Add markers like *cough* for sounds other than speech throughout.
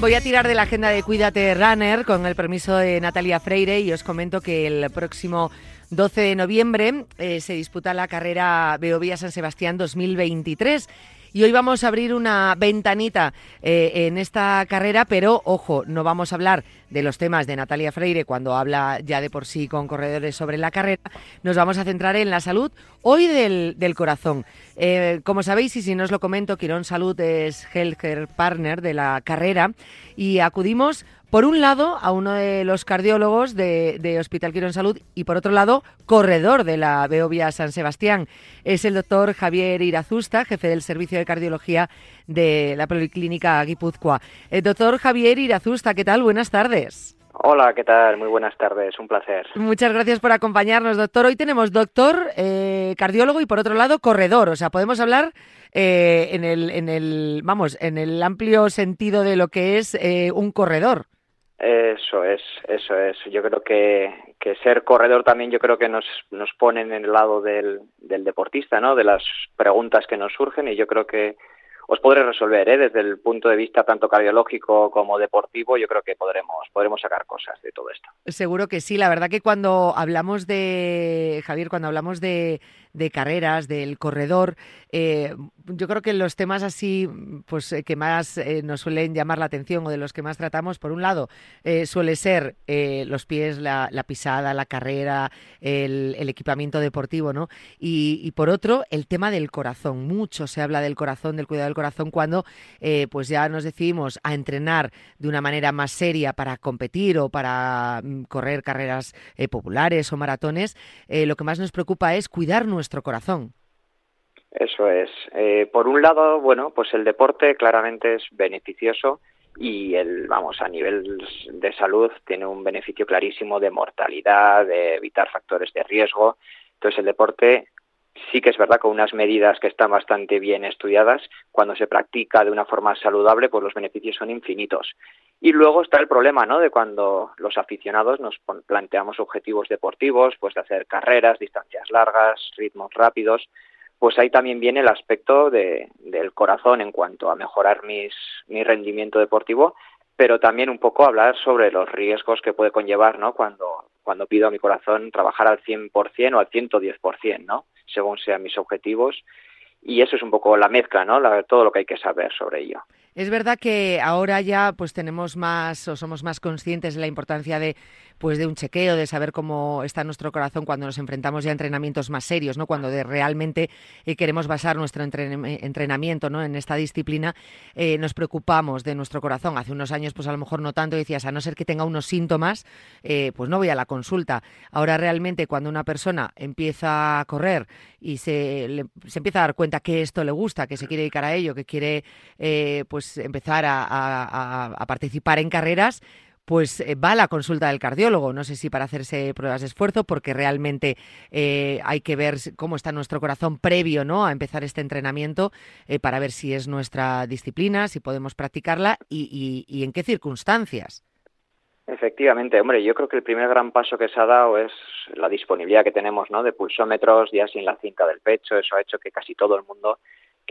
Voy a, tirar de la agenda de Cuídate Runner con el permiso de Natalia Freire y os comento que el próximo 12 de noviembre eh, se disputa la carrera Beovía San Sebastián 2023 y hoy vamos a abrir una ventanita eh, en esta carrera, pero ojo, no vamos a hablar de los temas de Natalia Freire cuando habla ya de por sí con corredores sobre la carrera. Nos vamos a centrar en la salud hoy del, del corazón. Eh, como sabéis, y si no os lo comento, Quirón Salud es Healthcare Partner de la carrera y acudimos por un lado, a uno de los cardiólogos de, Hospital Quirón Salud y por otro lado, corredor de la Beovia San Sebastián. Es el doctor Javier Irazusta, jefe del Servicio de Cardiología de la Policlínica Guipúzcoa. El doctor Javier Irazusta, ¿qué tal? Buenas tardes. Hola, ¿qué tal? Muy buenas tardes, un placer. Muchas gracias por acompañarnos, doctor. Hoy tenemos doctor, eh, cardiólogo y por otro lado corredor. O sea, podemos hablar eh, en, el, en el, vamos, en el amplio sentido de lo que es eh, un corredor. Eso es, eso es. Yo creo que, ser corredor también yo creo que nos, nos pone en el lado del, del deportista, ¿no? De las preguntas que nos surgen y yo creo que os podré resolver, ¿eh? desde el punto de vista tanto cardiológico como deportivo, yo creo que podremos, podremos sacar cosas de todo esto. Seguro que sí, la verdad que cuando hablamos de, Javier, cuando hablamos de, de carreras, del corredor, eh, yo creo que los temas así, pues eh, que más eh, nos suelen llamar la atención o de los que más tratamos, por un lado, suele ser los pies, la, pisada, la carrera, el, equipamiento deportivo, ¿no? Y, por otro, el tema del corazón. Mucho se habla del corazón, del cuidado del corazón, cuando pues ya nos decidimos a entrenar de una manera más seria para competir o para mm, correr carreras populares o maratones. lo que más nos preocupa es cuidar nuestro corazón. Eso es. Eh, por un lado, bueno, pues el deporte claramente es beneficioso y el, vamos, a nivel de salud tiene un beneficio clarísimo de mortalidad, de evitar factores de riesgo. Entonces el deporte sí que es verdad con unas medidas que están bastante bien estudiadas, cuando se practica de una forma saludable, pues los beneficios son infinitos. Y luego está el problema, ¿no? De cuando los aficionados nos planteamos objetivos deportivos, pues de hacer carreras, distancias largas, ritmos rápidos, pues ahí también viene el aspecto de, del corazón en cuanto a mejorar mis, mi rendimiento deportivo, pero también un poco hablar sobre los riesgos que puede conllevar, ¿no? Cuando, cuando pido a mi corazón trabajar al 100% o al 110%, ¿no? Según sean mis objetivos. Y eso es un poco la mezcla, ¿no? todo lo que hay que saber sobre ello. Es verdad que ahora ya pues tenemos más o somos más conscientes de la importancia de pues de un chequeo, de saber cómo está nuestro corazón cuando nos enfrentamos ya a entrenamientos más serios, ¿no? Cuando de realmente eh, queremos basar nuestro entrenamiento, ¿no? En esta disciplina, eh, nos preocupamos de nuestro corazón. Hace unos años, pues a lo mejor no tanto, decías, a no ser que tenga unos síntomas, eh, pues no voy a la consulta. Ahora realmente cuando una persona empieza a correr y se, se empieza a dar cuenta que esto le gusta, que se quiere dedicar a ello, que quiere pues empezar a participar en carreras, pues eh, va a la consulta del cardiólogo. No sé si para hacerse pruebas de esfuerzo, porque realmente eh, hay que ver cómo está nuestro corazón previo ¿no? a empezar este entrenamiento eh, para ver si es nuestra disciplina, si podemos practicarla y, y, en qué circunstancias. Efectivamente, hombre, yo creo que el primer gran paso que se ha dado es la disponibilidad que tenemos ¿no? de pulsómetros ya sin la cinta del pecho. Eso ha hecho que casi todo el mundo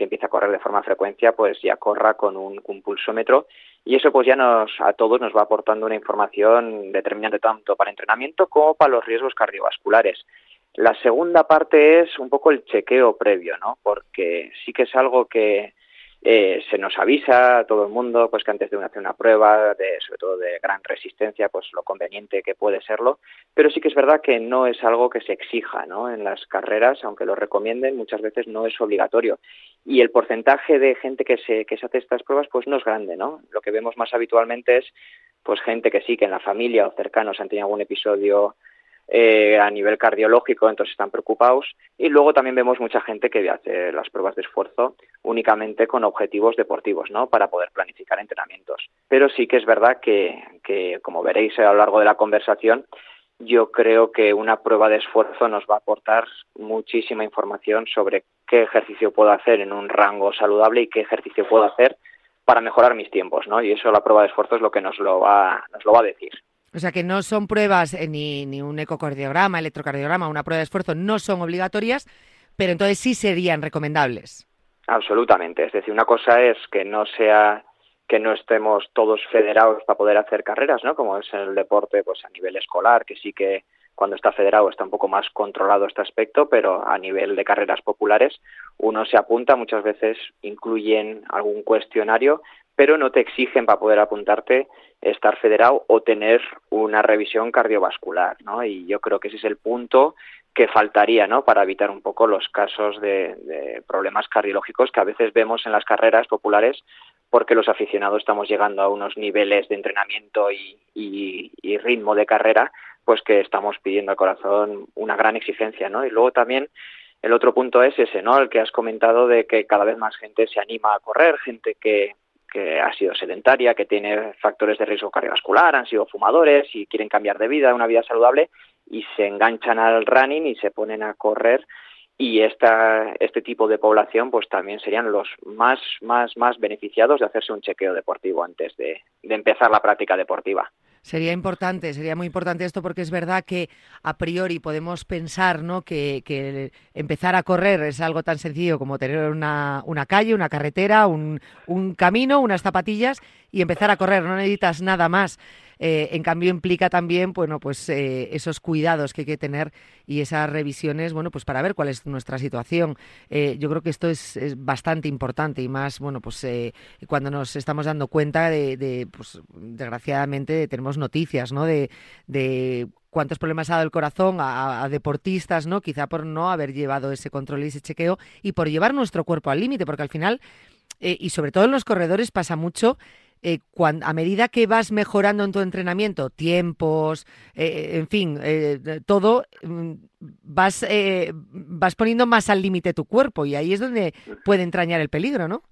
que empieza a correr de forma frecuencia, pues ya corra con un, pulsómetro y eso pues ya nos a todos nos va aportando una información determinante tanto para entrenamiento como para los riesgos cardiovasculares. La segunda parte es un poco el chequeo previo, ¿no? Porque sí que es algo que eh, se nos avisa a todo el mundo pues que antes de hacer una prueba de sobre todo de gran resistencia pues lo conveniente que puede serlo. Pero sí que es verdad que no es algo que se exija ¿no? en las carreras aunque lo recomienden muchas veces no es obligatorio. Y el porcentaje de gente que se que se hace estas pruebas pues no es grande no lo que vemos más habitualmente es pues gente que sí que en la familia o cercanos han tenido algún episodio eh, a nivel cardiológico, entonces están preocupados. Y luego también vemos mucha gente que hace las pruebas de esfuerzo únicamente con objetivos deportivos, ¿no? Para poder planificar entrenamientos. Pero sí que es verdad que, que como veréis a lo largo de la conversación, yo creo que una prueba de esfuerzo nos va a aportar muchísima información sobre qué ejercicio puedo hacer en un rango saludable y qué ejercicio puedo hacer para mejorar mis tiempos, ¿no? Y eso la prueba de esfuerzo es lo que nos lo va, nos lo va a decir. O sea que no son pruebas eh, ni, ni un ecocardiograma, electrocardiograma, una prueba de esfuerzo, no son obligatorias, pero entonces sí serían recomendables. Absolutamente. Es decir, una cosa es que no sea que no estemos todos federados para poder hacer carreras, ¿no? Como es en el deporte, pues a nivel escolar, que sí que cuando está federado está un poco más controlado este aspecto, pero a nivel de carreras populares uno se apunta, muchas veces incluyen algún cuestionario, pero no te exigen para poder apuntarte estar federado o tener una revisión cardiovascular, ¿no? Y yo creo que ese es el punto que faltaría, ¿no? Para evitar un poco los casos de, problemas cardiológicos que a veces vemos en las carreras populares porque los aficionados estamos llegando a unos niveles de entrenamiento y, ritmo de carrera, pues que estamos pidiendo al corazón una gran exigencia, ¿no? Y luego también el otro punto es ese, ¿no? El que has comentado de que cada vez más gente se anima a correr, gente que, que ha sido sedentaria, que tiene factores de riesgo cardiovascular, han sido fumadores y quieren cambiar de vida, una vida saludable, y se enganchan al running y se ponen a correr y esta, este tipo de población pues también serían los más, más, más beneficiados de hacerse un chequeo deportivo antes de empezar la práctica deportiva. Sería importante, sería muy importante esto porque es verdad que a priori podemos pensar ¿no? que, que empezar a correr es algo tan sencillo como tener una, una calle, una carretera, un, un camino, unas zapatillas y empezar a correr, no necesitas nada más. Eh, en cambio implica también, bueno, pues eh, esos cuidados que hay que tener y esas revisiones, bueno, pues para ver cuál es nuestra situación. Eh, yo creo que esto es, bastante importante y más, bueno, pues cuando nos estamos dando cuenta de, pues desgraciadamente tenemos noticias, ¿no? De, cuántos problemas ha dado el corazón a, deportistas, ¿no? Quizá por no haber llevado ese control y ese chequeo y por llevar nuestro cuerpo al límite, porque al final, y sobre todo en los corredores pasa mucho eh, a medida que vas mejorando en tu entrenamiento, tiempos, eh, en fin, eh, todo, mm, vas, vas poniendo más al límite tu cuerpo y ahí es donde puede entrañar el peligro, ¿no?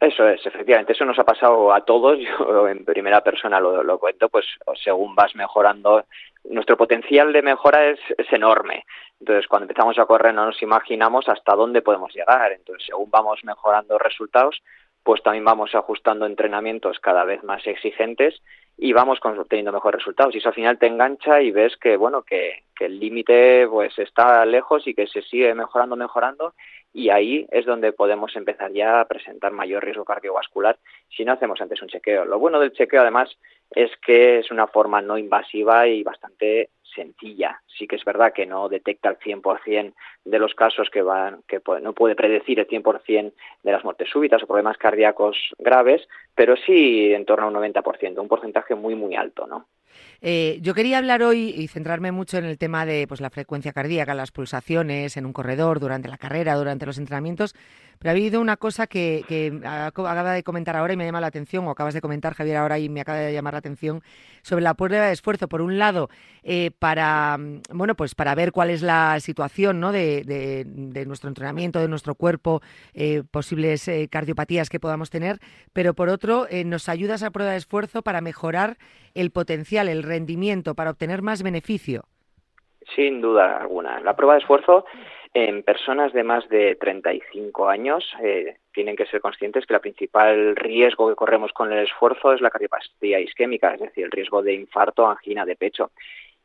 Eso es, efectivamente, eso nos ha pasado a todos, *laughs* yo en primera persona lo, lo cuento, pues según vas mejorando, nuestro potencial de mejora es, es enorme. Entonces, cuando empezamos a correr no nos imaginamos hasta dónde podemos llegar. Entonces, según vamos mejorando resultados, pues también vamos ajustando entrenamientos cada vez más exigentes y vamos obteniendo mejores resultados. Y eso al final te engancha y ves que, bueno, que, que el límite pues está lejos y que se sigue mejorando, mejorando y ahí es donde podemos empezar ya a presentar mayor riesgo cardiovascular si no hacemos antes un chequeo. Lo bueno del chequeo además es que es una forma no invasiva y bastante sencilla. Sí que es verdad que no detecta el 100% de los casos que van, que no puede predecir el 100% de las muertes súbitas o problemas cardíacos graves, pero sí en torno a un 90%, un porcentaje muy, muy alto, ¿no? Eh, yo quería hablar hoy y centrarme mucho en el tema de pues, la frecuencia cardíaca, las pulsaciones en un corredor, durante la carrera, durante los entrenamientos, pero ha habido una cosa que, que acaba de comentar ahora y me llama la atención, o acabas de comentar, Javier, ahora y me acaba de llamar la atención, sobre la prueba de esfuerzo. Por un lado, eh, para, bueno, pues para ver cuál es la situación ¿no? de, de, nuestro entrenamiento, de nuestro cuerpo, eh, posibles cardiopatías que podamos tener, pero por otro, nos ayuda esa prueba de esfuerzo para mejorar el potencial, el rendimiento para obtener más beneficio? Sin duda alguna. La prueba de esfuerzo en personas de más de 35 años eh, tienen que ser conscientes que el principal riesgo que corremos con el esfuerzo es la cardiopatía isquémica, es decir, el riesgo de infarto angina de pecho.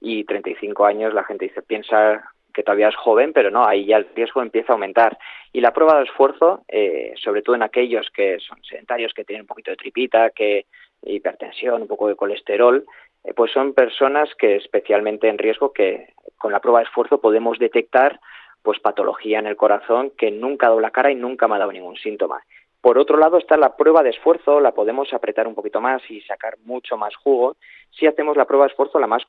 Y 35 años la gente dice, piensa que todavía es joven, pero no, ahí ya el riesgo empieza a aumentar. Y la prueba de esfuerzo, eh, sobre todo en aquellos que son sedentarios, que tienen un poquito de tripita, que hipertensión, un poco de colesterol, eh, pues son personas que especialmente en riesgo que con la prueba de esfuerzo podemos detectar pues patología en el corazón que nunca ha dado la cara y nunca me ha dado ningún síntoma. Por otro lado está la prueba de esfuerzo, la podemos apretar un poquito más y sacar mucho más jugo si hacemos la prueba de esfuerzo la más,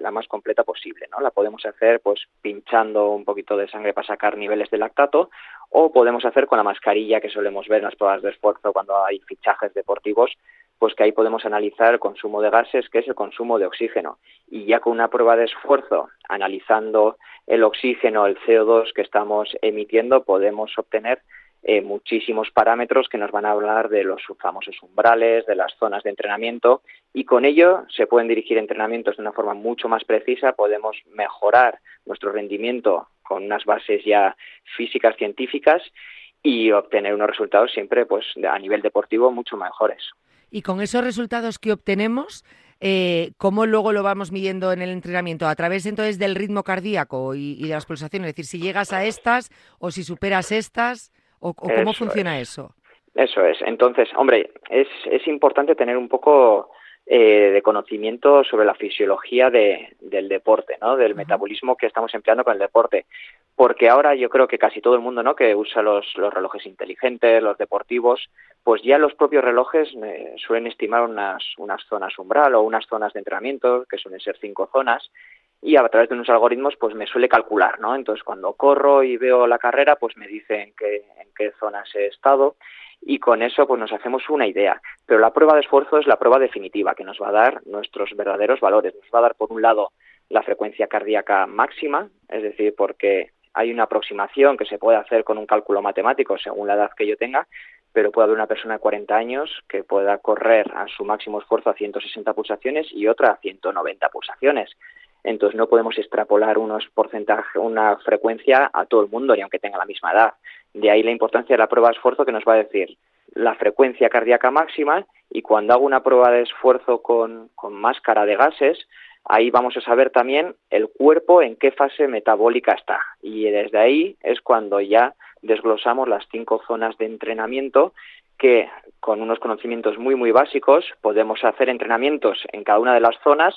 la más completa posible, ¿no? La podemos hacer pues pinchando un poquito de sangre para sacar niveles de lactato o podemos hacer con la mascarilla que solemos ver en las pruebas de esfuerzo cuando hay fichajes deportivos pues que ahí podemos analizar el consumo de gases, que es el consumo de oxígeno. Y ya con una prueba de esfuerzo, analizando el oxígeno, el CO2 que estamos emitiendo, podemos obtener eh, muchísimos parámetros que nos van a hablar de los famosos umbrales, de las zonas de entrenamiento, y con ello se pueden dirigir entrenamientos de una forma mucho más precisa, podemos mejorar nuestro rendimiento con unas bases ya físicas científicas y obtener unos resultados siempre pues a nivel deportivo mucho mejores. Y con esos resultados que obtenemos, eh, ¿cómo luego lo vamos midiendo en el entrenamiento? ¿A través entonces del ritmo cardíaco y, de las pulsaciones? Es decir, si llegas a estas o si superas estas ¿O, cómo funciona eso? Eso es. Entonces, hombre, es, es importante tener un poco eh, de conocimiento sobre la fisiología de, del deporte, ¿no? Del metabolismo que estamos empleando con el deporte. Porque ahora yo creo que casi todo el mundo, ¿no? Que usa los, los relojes inteligentes, los deportivos, pues ya los propios relojes eh, suelen estimar unas, unas zonas umbral o unas zonas de entrenamiento, que suelen ser cinco zonas, y a través de unos algoritmos pues me suele calcular, ¿no? Entonces cuando corro y veo la carrera pues me dice en qué, en qué zonas he estado y con eso pues nos hacemos una idea. Pero la prueba de esfuerzo es la prueba definitiva que nos va a dar nuestros verdaderos valores. Nos va a dar por un lado la frecuencia cardíaca máxima, es decir, porque hay una aproximación que se puede hacer con un cálculo matemático según la edad que yo tenga, pero puede haber una persona de 40 años que pueda correr a su máximo esfuerzo a 160 pulsaciones y otra a 190 pulsaciones. Entonces no podemos extrapolar unos porcentajes, una frecuencia a todo el mundo, ni aunque tenga la misma edad. De ahí la importancia de la prueba de esfuerzo que nos va a decir la frecuencia cardíaca máxima y cuando hago una prueba de esfuerzo con, máscara de gases, ahí vamos a saber también el cuerpo en qué fase metabólica está. Y desde ahí es cuando ya desglosamos las cinco zonas de entrenamiento que con unos conocimientos muy muy básicos podemos hacer entrenamientos en cada una de las zonas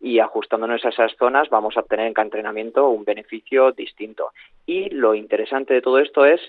y ajustándonos a esas zonas vamos a obtener en cada entrenamiento un beneficio distinto. Y lo interesante de todo esto es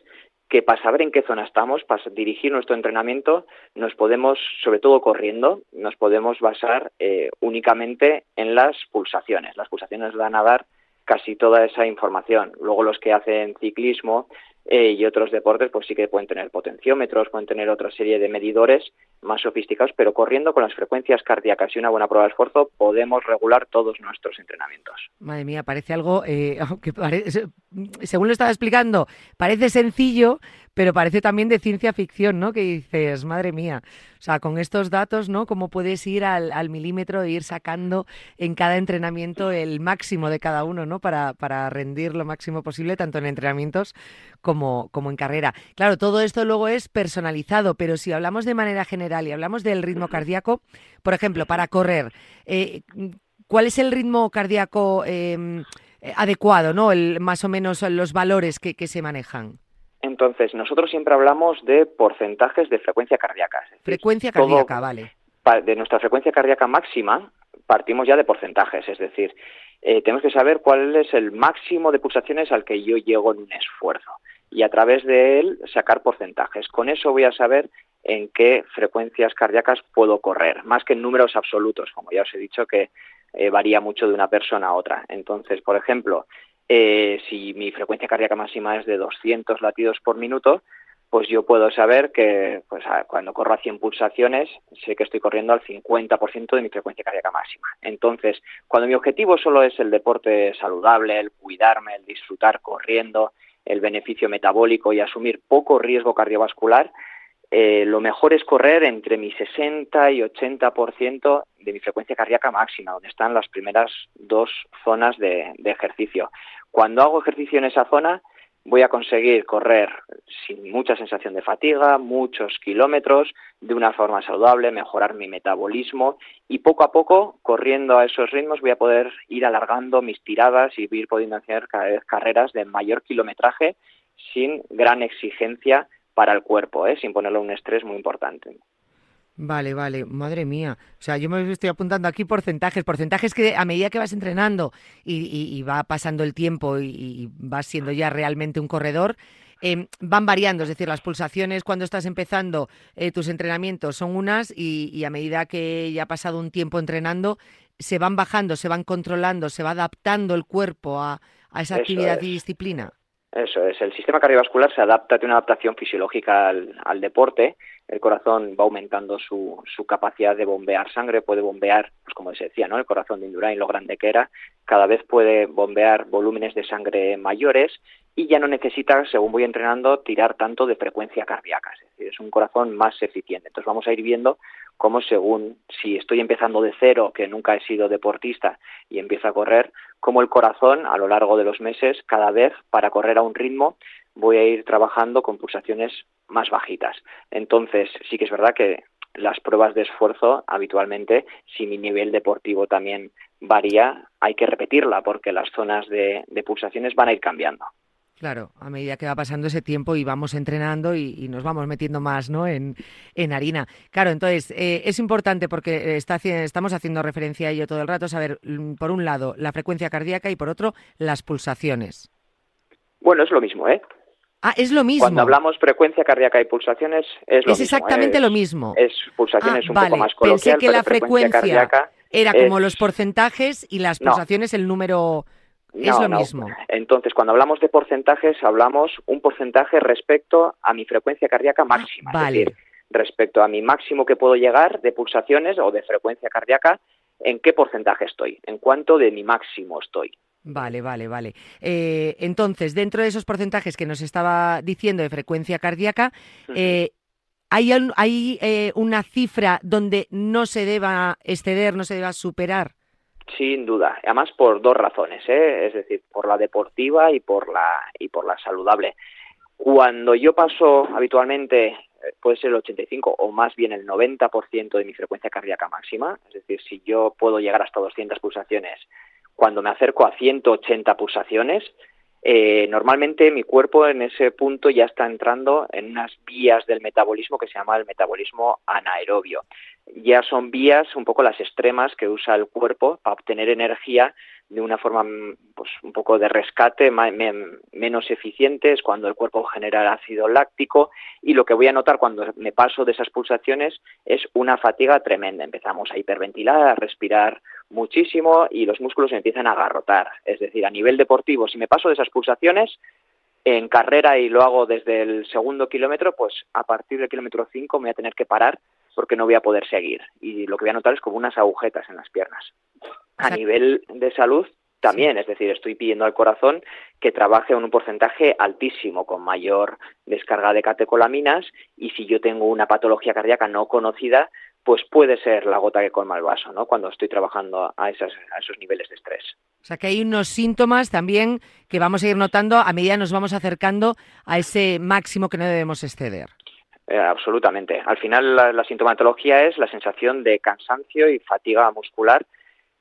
que para saber en qué zona estamos, para dirigir nuestro entrenamiento, nos podemos, sobre todo corriendo, nos podemos basar eh, únicamente en las pulsaciones. Las pulsaciones van a dar casi toda esa información. Luego los que hacen ciclismo eh, y otros deportes pues sí que pueden tener potenciómetros, pueden tener otra serie de medidores más sofisticados, pero corriendo con las frecuencias cardíacas y una buena prueba de esfuerzo podemos regular todos nuestros entrenamientos. Madre mía, parece algo eh, *laughs* parece, según lo estaba explicando, parece sencillo, pero parece también de ciencia ficción, ¿no? Que dices, madre mía, o sea, con estos datos, ¿no? Cómo puedes ir al, milímetro e ir sacando en cada entrenamiento el máximo de cada uno, ¿no? Para, para rendir lo máximo posible, tanto en entrenamientos como, como en carrera. Claro, todo esto luego es personalizado, pero si hablamos de manera general y hablamos del ritmo cardíaco, por ejemplo, para correr, eh, ¿cuál es el ritmo cardíaco em, adecuado, ¿no? El, más o menos los valores que se manejan. Entonces, nosotros siempre hablamos de porcentajes de frecuencia cardíaca. frecuencia cardíaca, vale. De nuestra frecuencia cardíaca máxima partimos ya de porcentajes, es decir, eh, tenemos que saber cuál es el máximo de pulsaciones al que yo llego en un esfuerzo y a través de él sacar porcentajes. Con eso voy a saber en qué frecuencias cardíacas puedo correr, más que en números absolutos, como ya os he dicho que eh, varía mucho de una persona a otra. Entonces, por ejemplo, eh, si mi frecuencia cardíaca máxima es de 200 latidos por minuto, pues yo puedo saber que pues, cuando corro a 100 pulsaciones, sé que estoy corriendo al 50% de mi frecuencia cardíaca máxima. Entonces, cuando mi objetivo solo es el deporte saludable, el cuidarme, el disfrutar corriendo, el beneficio metabólico y asumir poco riesgo cardiovascular, eh, lo mejor es correr entre mi 60 y 80% de mi frecuencia cardíaca máxima, donde están las primeras dos zonas de ejercicio. Cuando hago ejercicio en esa zona, voy a conseguir correr sin mucha sensación de fatiga, muchos kilómetros, de una forma saludable, mejorar mi metabolismo y poco a poco, corriendo a esos ritmos, voy a poder ir alargando mis tiradas y ir pudiendo hacer cada vez carreras de mayor kilometraje sin gran exigencia para el cuerpo, ¿eh? sin ponerle un estrés muy importante. Vale, vale, madre mía. O sea, yo me estoy apuntando aquí porcentajes, porcentajes que a medida que vas entrenando y, va pasando el tiempo y, vas siendo ya realmente un corredor, em, van variando. Es decir, las pulsaciones cuando estás empezando eh, tus entrenamientos son unas y, a medida que ya ha pasado un tiempo entrenando, se van bajando, se van controlando, se va adaptando el cuerpo a, esa actividad y disciplina. Eso es, el sistema cardiovascular se adapta, tiene una adaptación fisiológica al deporte el corazón va aumentando su, su, capacidad de bombear sangre, puede bombear, pues como se decía, ¿no? El corazón de Indurain, lo grande que era, cada vez puede bombear volúmenes de sangre mayores y ya no necesita, según voy entrenando, tirar tanto de frecuencia cardíaca. Es decir, es un corazón más eficiente. Entonces vamos a ir viendo cómo según, si estoy empezando de cero, que nunca he sido deportista, y empiezo a correr, cómo el corazón a lo largo de los meses, cada vez para correr a un ritmo, voy a ir trabajando con pulsaciones más bajitas. Entonces, sí que es verdad que las pruebas de esfuerzo habitualmente, si mi nivel deportivo también varía, hay que repetirla porque las zonas de, pulsaciones van a ir cambiando. Claro, a medida que va pasando ese tiempo y vamos entrenando y, nos vamos metiendo más ¿no? en, harina. Claro, entonces eh, es importante porque está, estamos haciendo referencia a ello todo el rato, saber, mm, por un lado, la frecuencia cardíaca y por otro, las pulsaciones. Bueno, es lo mismo, ¿eh? Ah, es lo mismo. Cuando hablamos frecuencia cardíaca y pulsaciones, es lo es exactamente lo mismo. Es pulsaciones ah, un poco más coloquial, Pensé que la frecuencia, era como los porcentajes y las pulsaciones el número es lo mismo. Entonces, cuando hablamos de porcentajes, hablamos un porcentaje respecto a mi frecuencia cardíaca máxima. vale. Es decir, respecto a mi máximo que puedo llegar de pulsaciones o de frecuencia cardíaca, ¿en qué porcentaje estoy? ¿En cuánto de mi máximo estoy? Vale, vale, vale. Eh, entonces, dentro de esos porcentajes que nos estaba diciendo de frecuencia cardíaca, eh, ¿hay, hay eh, una cifra donde no se deba exceder, no se deba superar? Sin duda, además por dos razones, ¿eh? es decir, por la deportiva y por la y por la saludable. Cuando yo paso habitualmente eh, puede ser el 85 o más bien el 90% de mi frecuencia cardíaca máxima, es decir, si yo puedo llegar hasta 200 pulsaciones, cuando me acerco a 180 pulsaciones, eh, normalmente mi cuerpo en ese punto ya está entrando en unas vías del metabolismo que se llama el metabolismo anaerobio. Ya son vías un poco las extremas que usa el cuerpo para obtener energía de una forma mm, pues, un poco de rescate menos eficiente es cuando el cuerpo genera ácido láctico y lo que voy a notar cuando me paso de esas pulsaciones es una fatiga tremenda. Empezamos a hiperventilar, a respirar muchísimo y los músculos empiezan a agarrotar. Es decir, a nivel deportivo, si me paso de esas pulsaciones, en carrera y lo hago desde el segundo kilómetro, pues a partir del kilómetro 5 me voy a tener que parar porque no voy a poder seguir. Y lo que voy a notar es como unas agujetas en las piernas. A nivel de salud, también, es decir, estoy pidiendo al corazón que trabaje en un porcentaje altísimo, con mayor descarga de catecolaminas, y si yo tengo una patología cardíaca no conocida, pues puede ser la gota que colma el vaso, ¿no? Cuando estoy trabajando a, esos niveles de estrés. O sea que hay unos síntomas también que vamos a ir notando a medida que nos vamos acercando a ese máximo que no debemos exceder. Eh, absolutamente. Al final la, sintomatología es la sensación de cansancio y fatiga muscular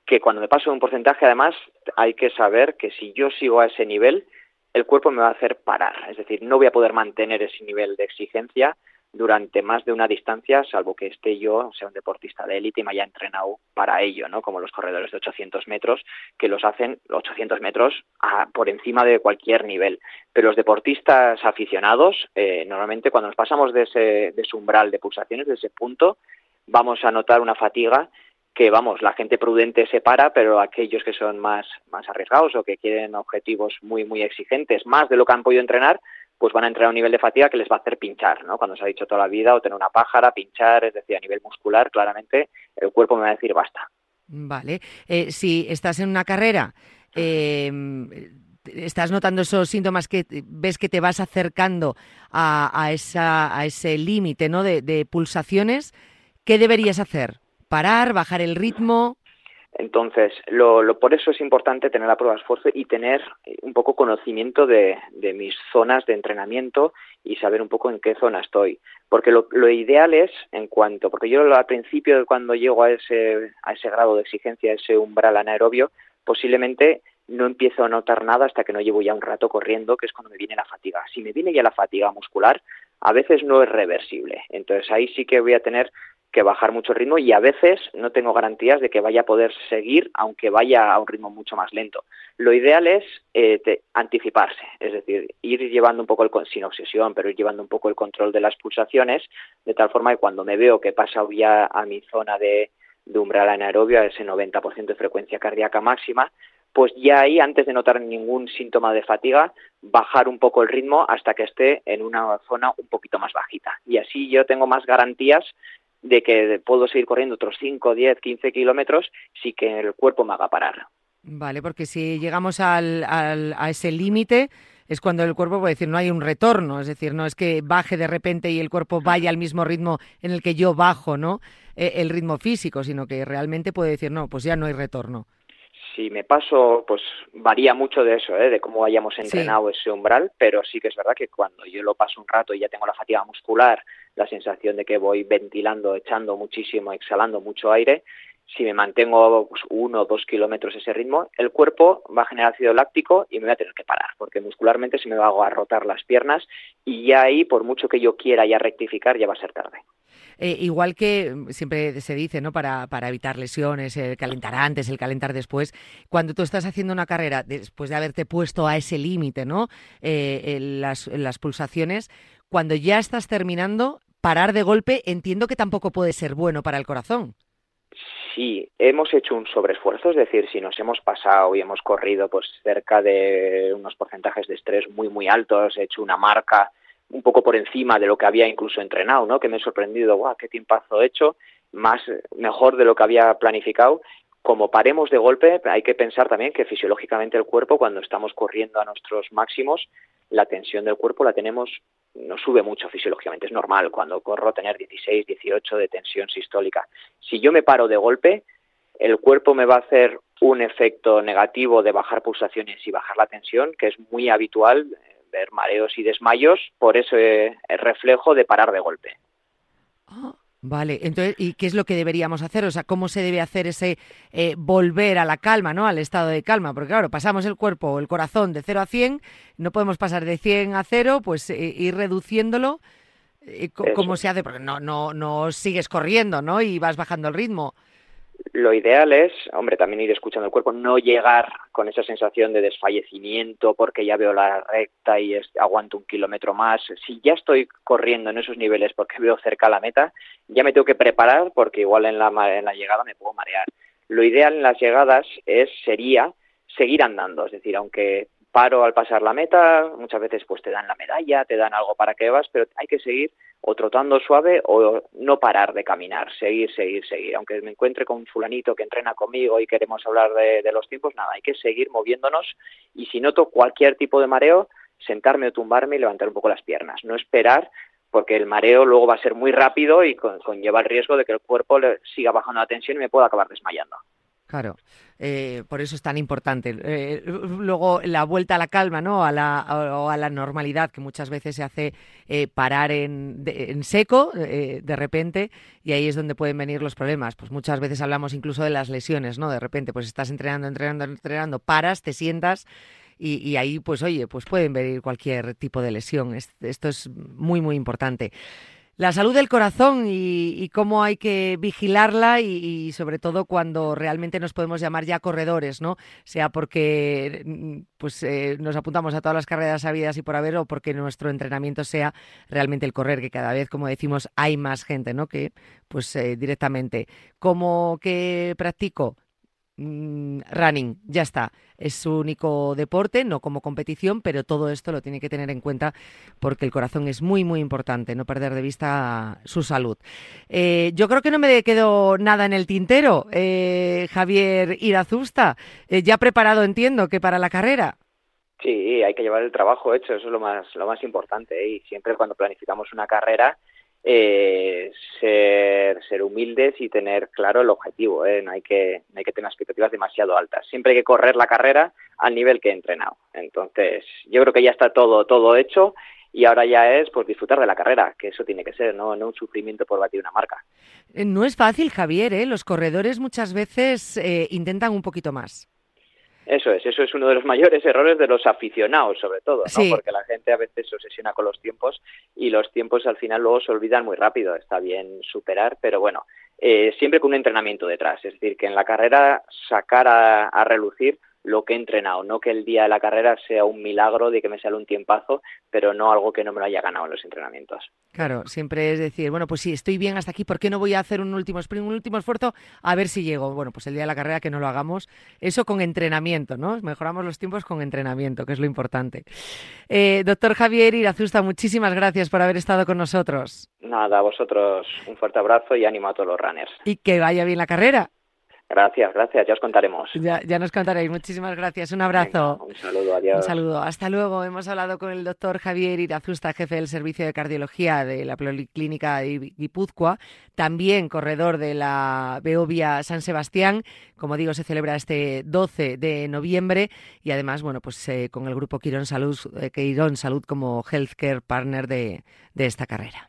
que cuando me paso un porcentaje, además, hay que saber que si yo sigo a ese nivel, el cuerpo me va a hacer parar. Es decir, no voy a poder mantener ese nivel de exigencia durante más de una distancia, salvo que esté yo, sea un deportista de élite y me haya entrenado para ello, ¿no? Como los corredores de 800 metros, que los hacen 800 metros por encima de cualquier nivel. Pero los deportistas aficionados, eh, normalmente cuando nos pasamos de ese, de ese umbral de pulsaciones, de ese punto, vamos a notar una fatiga que vamos, la gente prudente se para, pero aquellos que son más, más arriesgados o que quieren objetivos muy, muy exigentes, más de lo que han podido entrenar, pues van a entrar a un nivel de fatiga que les va a hacer pinchar, ¿no? Cuando se ha dicho toda la vida, o tener una pájara, pinchar, es decir, a nivel muscular, claramente el cuerpo me va a decir basta. Vale. Eh, si estás en una carrera, eh, estás notando esos síntomas que ves que te vas acercando a, esa, a ese límite ¿no? de, de pulsaciones, ¿qué deberías hacer? parar, bajar el ritmo. Entonces, lo, por eso es importante tener la prueba de esfuerzo y tener un poco conocimiento de, mis zonas de entrenamiento y saber un poco en qué zona estoy. Porque lo, ideal es, en cuanto, porque yo al principio, cuando llego a ese, a ese grado de exigencia, a ese umbral anaerobio, posiblemente no empiezo a notar nada hasta que no llevo ya un rato corriendo, que es cuando me viene la fatiga. Si me viene ya la fatiga muscular, a veces no es reversible. Entonces ahí sí que voy a tener que bajar mucho el ritmo y a veces no tengo garantías de que vaya a poder seguir aunque vaya a un ritmo mucho más lento. Lo ideal es eh, anticiparse, es decir, ir llevando un poco el sin obsesión, pero ir llevando un poco el control de las pulsaciones de tal forma que cuando me veo que he pasado ya a mi zona de, de umbral anaerobio, a ese 90% de frecuencia cardíaca máxima, pues ya ahí, antes de notar ningún síntoma de fatiga, bajar un poco el ritmo hasta que esté en una zona un poquito más bajita. Y así yo tengo más garantías de que puedo seguir corriendo otros 5, 10, 15 kilómetros si que el cuerpo me haga parar. Vale, porque si llegamos al, a ese límite es cuando el cuerpo puede decir no hay un retorno, es decir, no es que baje de repente y el cuerpo vaya al mismo ritmo en el que yo bajo, ¿no? E, el ritmo físico, sino que realmente puede decir no, pues ya no hay retorno. Si me paso, pues varía mucho de eso, ¿eh? de cómo hayamos entrenado ese umbral, pero sí que es verdad que cuando yo lo paso un rato y ya tengo la fatiga muscular, la sensación de que voy ventilando, echando muchísimo, exhalando mucho aire, si me mantengo pues, uno o dos kilómetros ese ritmo, el cuerpo va a generar ácido láctico y me voy a tener que parar, porque muscularmente se me va a agarrotar las piernas y ya ahí, por mucho que yo quiera ya rectificar, ya va a ser tarde. Eh, igual que siempre se dice, ¿no? Para, para evitar lesiones, el calentar antes, el calentar después. Cuando tú estás haciendo una carrera, después de haberte puesto a ese límite, ¿no? Eh, las, las pulsaciones, cuando ya estás terminando, parar de golpe, entiendo que tampoco puede ser bueno para el corazón. Sí, hemos hecho un sobreesfuerzo, es decir, si nos hemos pasado y hemos corrido pues cerca de unos porcentajes de estrés muy muy altos, he hecho una marca un poco por encima de lo que había incluso entrenado, ¿no? Que me he sorprendido, guau, qué tiempazo he hecho, más mejor de lo que había planificado. Como paremos de golpe, hay que pensar también que fisiológicamente el cuerpo, cuando estamos corriendo a nuestros máximos, la tensión del cuerpo la tenemos, no sube mucho fisiológicamente, es normal cuando corro tener 16, 18 de tensión sistólica. Si yo me paro de golpe, el cuerpo me va a hacer un efecto negativo de bajar pulsaciones y bajar la tensión, que es muy habitual ver mareos y desmayos por ese reflejo de parar de golpe. Ah, vale, entonces, ¿y qué es lo que deberíamos hacer? O sea, ¿cómo se debe hacer ese eh, volver a la calma, ¿no? Al estado de calma, porque claro, pasamos el cuerpo o el corazón de 0 a 100, no podemos pasar de 100 a 0, pues eh, ir reduciéndolo. Eh, ¿Cómo se hace? Porque no, no, no sigues corriendo, ¿no? Y vas bajando el ritmo lo ideal es, hombre, también ir escuchando el cuerpo, no llegar con esa sensación de desfallecimiento porque ya veo la recta y aguanto un kilómetro más. Si ya estoy corriendo en esos niveles porque veo cerca la meta, ya me tengo que preparar porque igual en la, en la llegada me puedo marear. Lo ideal en las llegadas es sería seguir andando, es decir, aunque paro al pasar la meta, muchas veces pues te dan la medalla, te dan algo para que vas, pero hay que seguir o trotando suave o no parar de caminar, seguir, seguir, seguir. Aunque me encuentre con un fulanito que entrena conmigo y queremos hablar de, los tiempos, nada, hay que seguir moviéndonos y si noto cualquier tipo de mareo, sentarme o tumbarme y levantar un poco las piernas, no esperar porque el mareo luego va a ser muy rápido y conlleva el riesgo de que el cuerpo siga bajando la tensión y me pueda acabar desmayando. Claro, eh, por eso es tan importante. Eh, luego la vuelta a la calma, ¿no? A la, a, a la normalidad que muchas veces se hace eh, parar en, en seco eh, de repente y ahí es donde pueden venir los problemas. Pues muchas veces hablamos incluso de las lesiones, ¿no? De repente, pues estás entrenando, entrenando, entrenando, paras, te sientas y, y ahí, pues oye, pues pueden venir cualquier tipo de lesión. esto es muy, muy importante la salud del corazón y, cómo hay que vigilarla y, sobre todo cuando realmente nos podemos llamar ya corredores, ¿no? Sea porque mm, pues eh, nos apuntamos a todas las carreras habidas y por haber o porque nuestro entrenamiento sea realmente el correr, que cada vez, como decimos, hay más gente, ¿no? Que pues eh, directamente, ¿cómo que practico? Mm, running, ya está. Es su único deporte, no como competición, pero todo esto lo tiene que tener en cuenta porque el corazón es muy, muy importante, no perder de vista su salud. Eh, yo creo que no me quedó nada en el tintero, eh, Javier Irazusta. Eh, ya preparado, entiendo, que para la carrera. Sí, hay que llevar el trabajo hecho, eso es lo más, lo más importante. Y siempre cuando planificamos una carrera, eh, ser, ser humildes y tener claro el objetivo. ¿eh? No, hay que, no hay que tener expectativas demasiado altas. Siempre hay que correr la carrera al nivel que he entrenado. Entonces, yo creo que ya está todo, todo hecho y ahora ya es pues disfrutar de la carrera, que eso tiene que ser, no, no un sufrimiento por batir una marca. Eh, no es fácil, Javier, ¿eh? los corredores muchas veces eh, intentan un poquito más. Eso es, eso es uno de los mayores errores de los aficionados, sobre todo, ¿no? Porque la gente a veces se obsesiona con los tiempos y los tiempos al final luego se olvidan muy rápido. Está bien superar, pero bueno, eh, siempre con un entrenamiento detrás. Es decir, que en la carrera sacar a, a relucir lo que he entrenado, no que el día de la carrera sea un milagro de que me sale un tiempazo, pero no algo que no me lo haya ganado en los entrenamientos. Claro, siempre es decir, bueno, pues sí, estoy bien hasta aquí, ¿por qué no voy a hacer un último sprint, un último esfuerzo a ver si llego? Bueno, pues el día de la carrera que no lo hagamos, eso con entrenamiento, ¿no? Mejoramos los tiempos con entrenamiento, que es lo importante. Eh, doctor Javier Irazusta, muchísimas gracias por haber estado con nosotros. Nada, a vosotros un fuerte abrazo y ánimo a todos los runners. Y que vaya bien la carrera. Gracias, gracias, ya os contaremos. Ya, ya nos contaréis, muchísimas gracias, un abrazo. Venga, un saludo, adiós. Un saludo, hasta luego. Hemos hablado con el doctor Javier Irazusta, jefe del Servicio de Cardiología de la Policlínica de Guipúzcoa, también corredor de la Beovia San Sebastián. Como digo, se celebra este 12 de noviembre y además, bueno, pues eh, con el grupo Quirón Salud, eh, Quirón Salud como healthcare partner de, de esta carrera.